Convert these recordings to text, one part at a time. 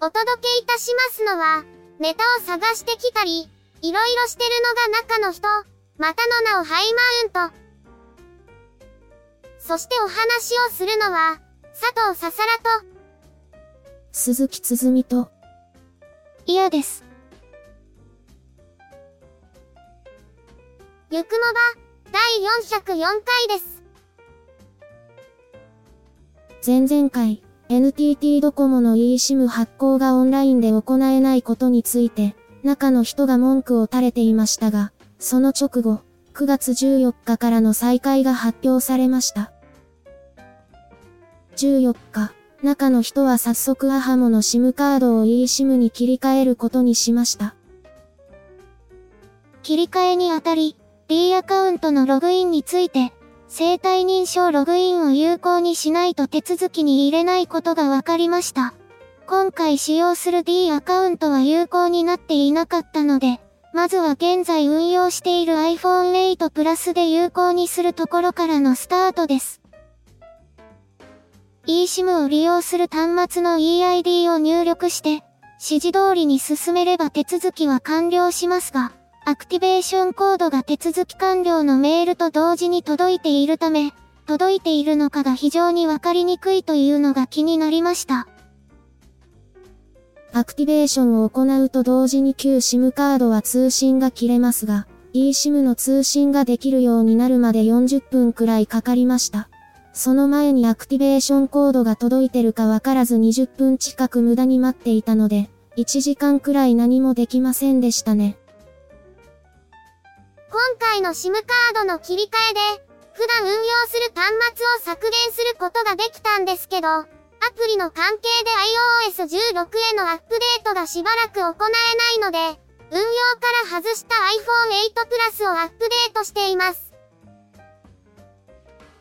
お届けいたしますのは、ネタを探してきたり、いろいろしてるのが中の人、またの名をハイマウント。そしてお話をするのは、佐藤ささらと、鈴木つづみと、嫌です。ゆくもば、第404回です。前々回、NTT ドコモの eSIM 発行がオンラインで行えないことについて、中の人が文句を垂れていましたが、その直後、9月14日からの再開が発表されました。14日、中の人は早速アハモの SIM カードを eSIM に切り替えることにしました。切り替えにあたり、D アカウントのログインについて、生体認証ログインを有効にしないと手続きに入れないことが分かりました。今回使用する D アカウントは有効になっていなかったので、まずは現在運用している iPhone 8 Plus で有効にするところからのスタートです。eSIM を利用する端末の EID を入力して、指示通りに進めれば手続きは完了しますが、アクティベーションコードが手続き完了のメールと同時に届いているため、届いているのかが非常にわかりにくいというのが気になりました。アクティベーションを行うと同時に旧 SIM カードは通信が切れますが、eSIM の通信ができるようになるまで40分くらいかかりました。その前にアクティベーションコードが届いてるかわからず20分近く無駄に待っていたので、1時間くらい何もできませんでしたね。今回の SIM カードの切り替えで、普段運用する端末を削減することができたんですけど、アプリの関係で iOS16 へのアップデートがしばらく行えないので、運用から外した iPhone 8 Plus をアップデートしています。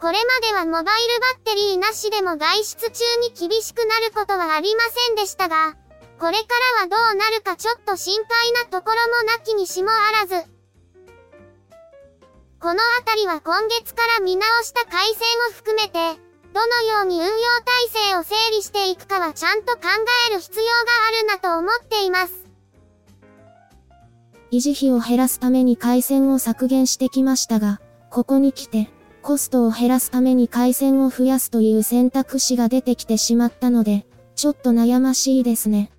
これまではモバイルバッテリーなしでも外出中に厳しくなることはありませんでしたが、これからはどうなるかちょっと心配なところもなきにしもあらず。このあたりは今月から見直した改正を含めて、どのように運用体制を整理していくかはちゃんと考える必要があるなと思っています。維持費を減らすために回線を削減してきましたが、ここに来て、コストを減らすために回線を増やすという選択肢が出てきてしまったので、ちょっと悩ましいですね。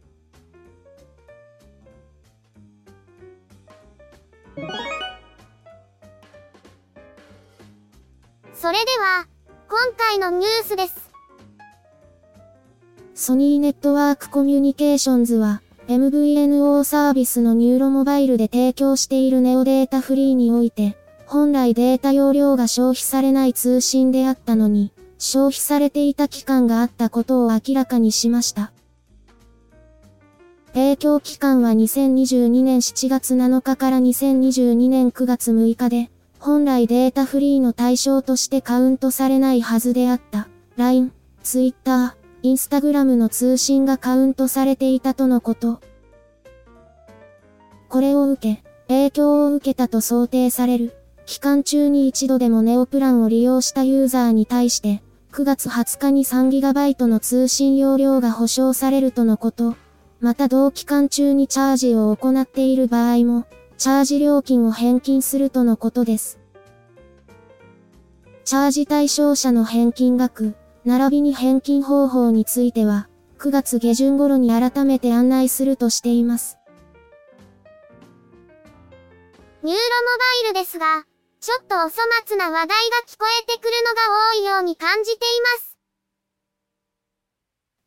それでは、今回のニュースです。ソニーネットワークコミュニケーションズは、MVNO サービスの NURO モバイルで提供している NEO データフリーにおいて、本来データ容量が消費されない通信であったのに、消費されていた期間があったことを明らかにしました。提供期間は2022年7月7日から2022年9月6日で、本来データフリーの対象としてカウントされないはずであった、LINE、Twitter、Instagram の通信がカウントされていたとのこと。これを受け、影響を受けたと想定される、期間中に一度でもネオプランを利用したユーザーに対して、9月20日に 3GB の通信容量が保証されるとのこと。また同期間中にチャージを行っている場合も、チャージ料金を返金するとのことです。チャージ対象者の返金額、並びに返金方法については、9月下旬頃に改めて案内するとしています。ニューロモバイルですが、ちょっとお粗末な話題が聞こえてくるのが多いように感じています。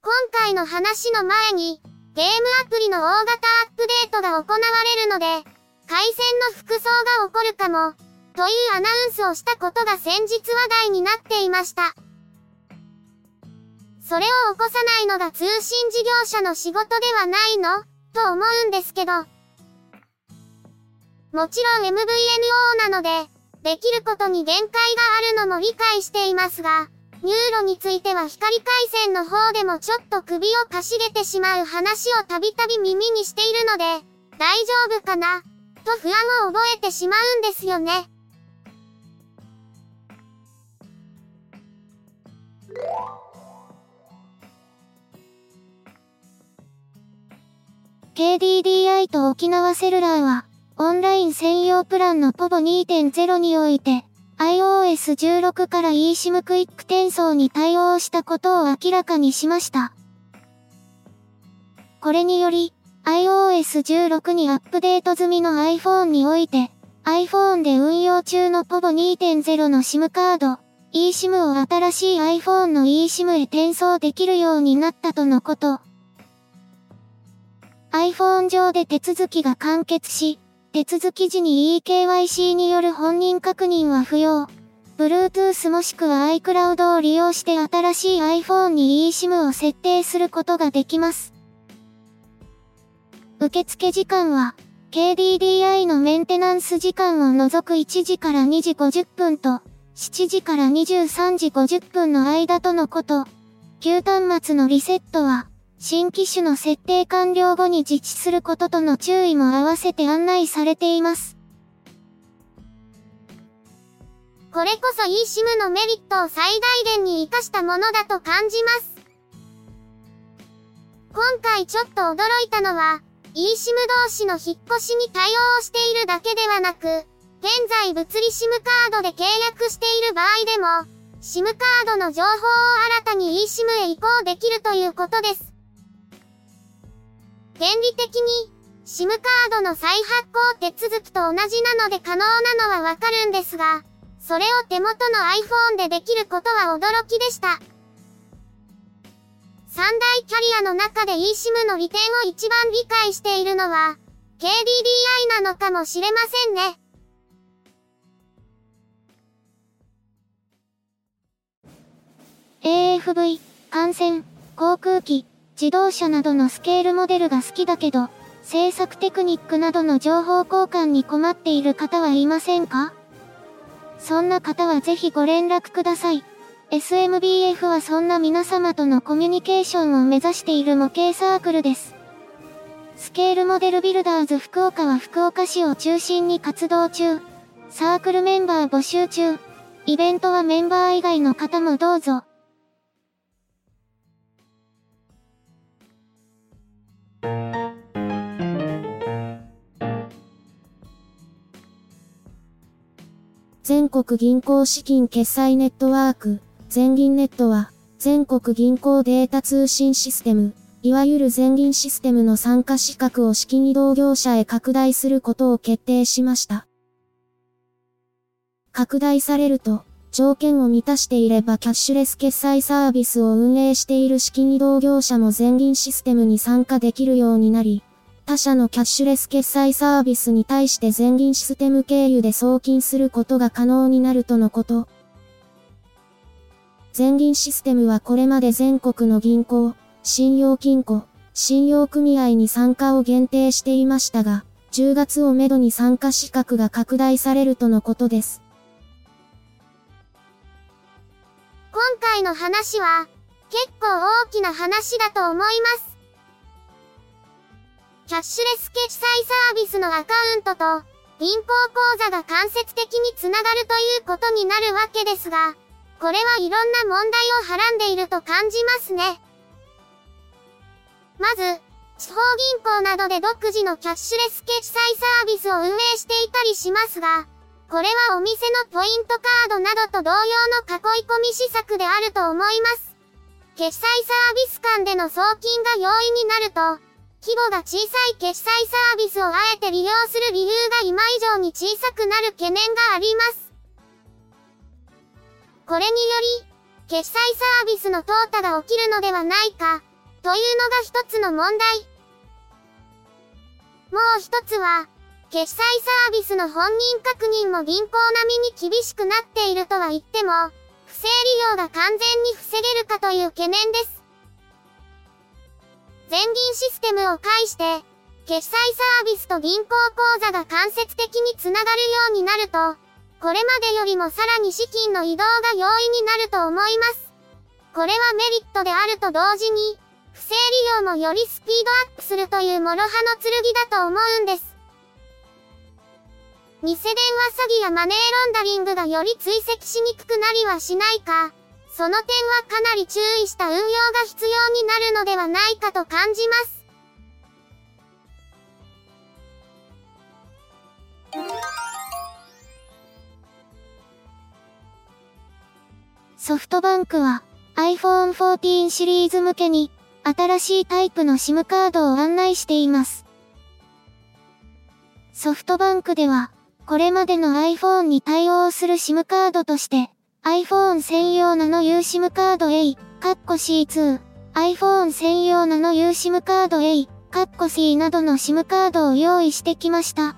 今回の話の前に、ゲームアプリの大型アップデートが行われるので、回線の服装が起こるかも、というアナウンスをしたことが先日話題になっていました。それを起こさないのが通信事業者の仕事ではないの？と思うんですけど。もちろん MVNO なので、できることに限界があるのも理解していますが、 NURO については光回線の方でもちょっと首をかしげてしまう話をたびたび耳にしているので、大丈夫かな？と不安を覚えてしまうんですよね。KDDI と沖縄セルラーは、オンライン専用プランの POVO2.0 において、iOS16 から eSIM クイック転送に対応したことを明らかにしました。これにより、iOS16 にアップデート済みの iPhone において、iPhone で運用中の POVO2.0 の SIM カード、eSIM を新しい iPhone の eSIM へ転送できるようになったとのこと。iPhone 上で手続きが完結し、手続き時に eKYC による本人確認は不要。Bluetooth もしくは iCloud を利用して新しい iPhone に eSIM を設定することができます。受付時間は、KDDI のメンテナンス時間を除く1時から2時50分と、7時から23時50分の間とのこと。旧端末のリセットは、新機種の設定完了後に実施することとの注意も合わせて案内されています。これこそ eSIM のメリットを最大限に活かしたものだと感じます。今回ちょっと驚いたのは、eSIM 同士の引っ越しに対応しているだけではなく、現在物理 SIM カードで契約している場合でも、SIM カードの情報を新たに eSIM へ移行できるということです。原理的に、SIM カードの再発行手続きと同じなので可能なのはわかるんですが、それを手元の iPhone でできることは驚きでした。三大キャリアの中で eSIM の利点を一番理解しているのは、KDDI なのかもしれませんね。AFV、感染、航空機、自動車などのスケールモデルが好きだけど、制作テクニックなどの情報交換に困っている方はいませんか？そんな方はぜひご連絡ください。SMBF はそんな皆様とのコミュニケーションを目指している模型サークルです。スケールモデルビルダーズ福岡は福岡市を中心に活動中。サークルメンバー募集中。イベントはメンバー以外の方もどうぞ。全国銀行資金決済ネットワーク、全銀ネットは、全国銀行データ通信システム、いわゆる全銀システムの参加資格を資金移動業者へ拡大することを決定しました。拡大されると、条件を満たしていればキャッシュレス決済サービスを運営している資金移動業者も全銀システムに参加できるようになり、他社のキャッシュレス決済サービスに対して全銀システム経由で送金することが可能になるとのこと。全銀システムはこれまで全国の銀行、信用金庫、信用組合に参加を限定していましたが、10月をめどに参加資格が拡大されるとのことです。今回の話は、結構大きな話だと思います。キャッシュレス決済サービスのアカウントと、銀行口座が間接的につながるということになるわけですが、これはいろんな問題をはらんでいると感じますね。まず、地方銀行などで独自のキャッシュレス決済サービスを運営していたりしますが、これはお店のポイントカードなどと同様の囲い込み施策であると思います。決済サービス間での送金が容易になると、規模が小さい決済サービスをあえて利用する理由が今以上に小さくなる懸念があります。これにより、決済サービスの淘汰が起きるのではないか、というのが一つの問題。もう一つは、決済サービスの本人確認も銀行並みに厳しくなっているとは言っても、不正利用が完全に防げるかという懸念です。全銀システムを介して、決済サービスと銀行口座が間接的につながるようになると、これまでよりもさらに資金の移動が容易になると思います。これはメリットであると同時に、不正利用もよりスピードアップするという諸刃の剣だと思うんです。偽電話詐欺やマネーロンダリングがより追跡しにくくなりはしないか。その点はかなり注意した運用が必要になるのではないかと感じます。ソフトバンクは iPhone 14シリーズ向けに新しいタイプの SIM カードを案内しています。ソフトバンクではこれまでの iPhone に対応する SIM カードとして iPhone 専用ナノ eSIM カード A、カッコ C2、iPhone 専用ナノ eSIM カード A、カッコ C などの SIM カードを用意してきました。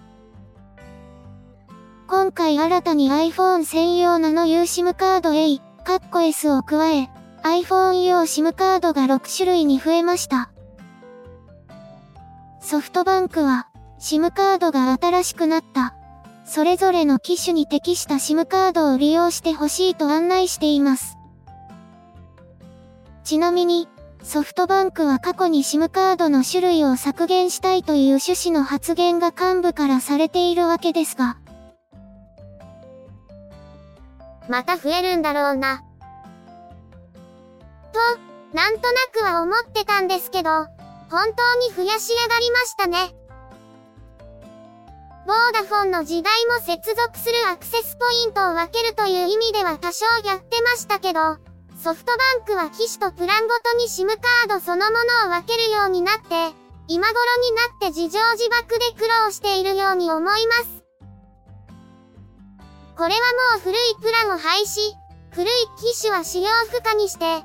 今回新たに iPhone 専用ナノ eSIM カード A、カッコ S を加え、iPhone 用 SIM カードが6種類に増えました。ソフトバンクは、SIM カードが新しくなったそれぞれの機種に適した SIM カードを利用してほしいと案内しています。ちなみに、ソフトバンクは過去に SIM カードの種類を削減したいという趣旨の発言が幹部からされているわけですが。また増えるんだろうな。と、なんとなくは思ってたんですけど、本当に増やし上がりましたね。ボーダフォンの時代も接続するアクセスポイントを分けるという意味では多少やってましたけど、ソフトバンクは機種とプランごとに SIM カードそのものを分けるようになって、今頃になって自情自爆で苦労しているように思います。これはもう古いプランを廃止、古い機種は使用不可にして、新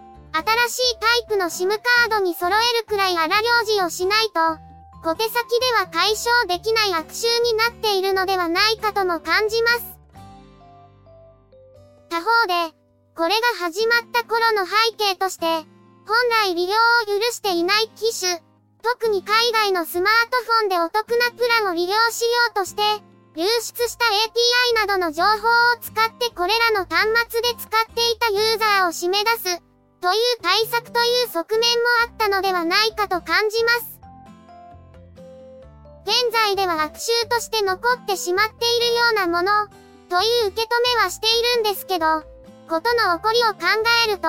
しいタイプの SIM カードに揃えるくらい荒行事をしないと、小手先では解消できない悪習になっているのではないかとも感じます。他方で、これが始まった頃の背景として、本来利用を許していない機種、特に海外のスマートフォンでお得なプランを利用しようとして、流出した API などの情報を使ってこれらの端末で使っていたユーザーを締め出す、という対策という側面もあったのではないかと感じます。現在では悪臭として残ってしまっているようなもの、という受け止めはしているんですけど、ことの起こりを考えると、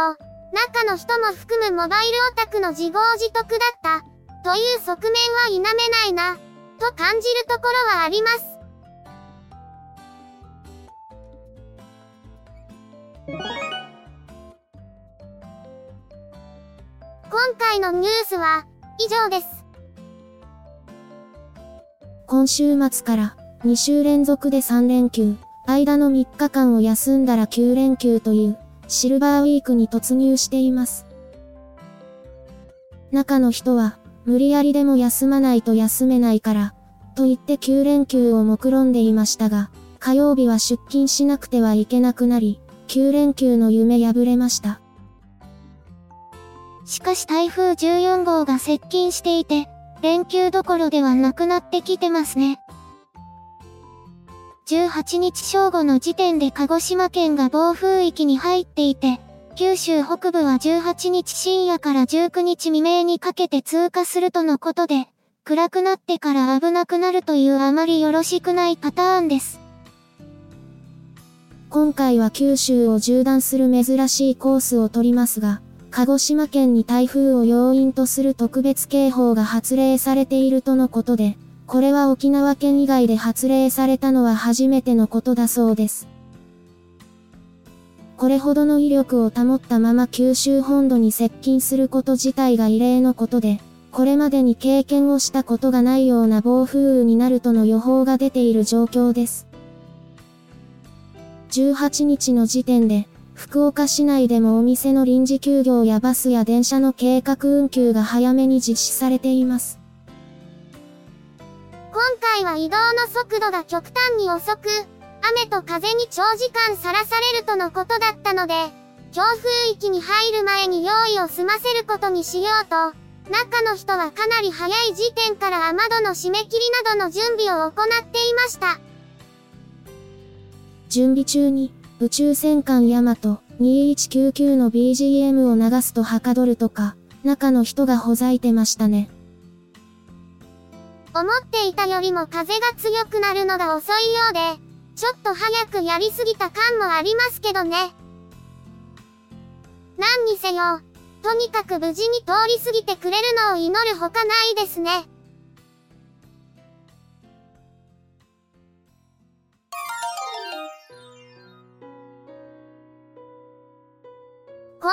中の人も含むモバイルオタクの自業自得だった、という側面は否めないな、と感じるところはあります。今回のニュースは以上です。今週末から2週連続で3連休、間の3日間を休んだら9連休というシルバーウィークに突入しています。中の人は無理やりでも休まないと休めないから、と言って9連休を目論んでいましたが、火曜日は出勤しなくてはいけなくなり、9連休の夢破れました。しかし台風14号が接近していて、連休どころではなくなってきてますね。18日正午の時点で鹿児島県が暴風域に入っていて、九州北部は18日深夜から19日未明にかけて通過するとのことで、暗くなってから危なくなるというあまりよろしくないパターンです。今回は九州を縦断する珍しいコースを取りますが、鹿児島県に台風を要因とする特別警報が発令されているとのことで、これは沖縄県以外で発令されたのは初めてのことだそうです。これほどの威力を保ったまま九州本土に接近すること自体が異例のことで、これまでに経験をしたことがないような暴風雨になるとの予報が出ている状況です。18日の時点で、福岡市内でもお店の臨時休業やバスや電車の計画運休が早めに実施されています。今回は移動の速度が極端に遅く、雨と風に長時間さらされるとのことだったので、強風域に入る前に用意を済ませることにしようと、中の人はかなり早い時点から雨戸の締め切りなどの準備を行っていました。準備中に、宇宙戦艦ヤマト2199の BGM を流すとはかどるとか、中の人がほざいてましたね。思っていたよりも風が強くなるのが遅いようで、ちょっと早くやりすぎた感もありますけどね。何にせよ、とにかく無事に通り過ぎてくれるのを祈るほかないですね。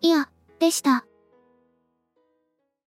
いや、でした。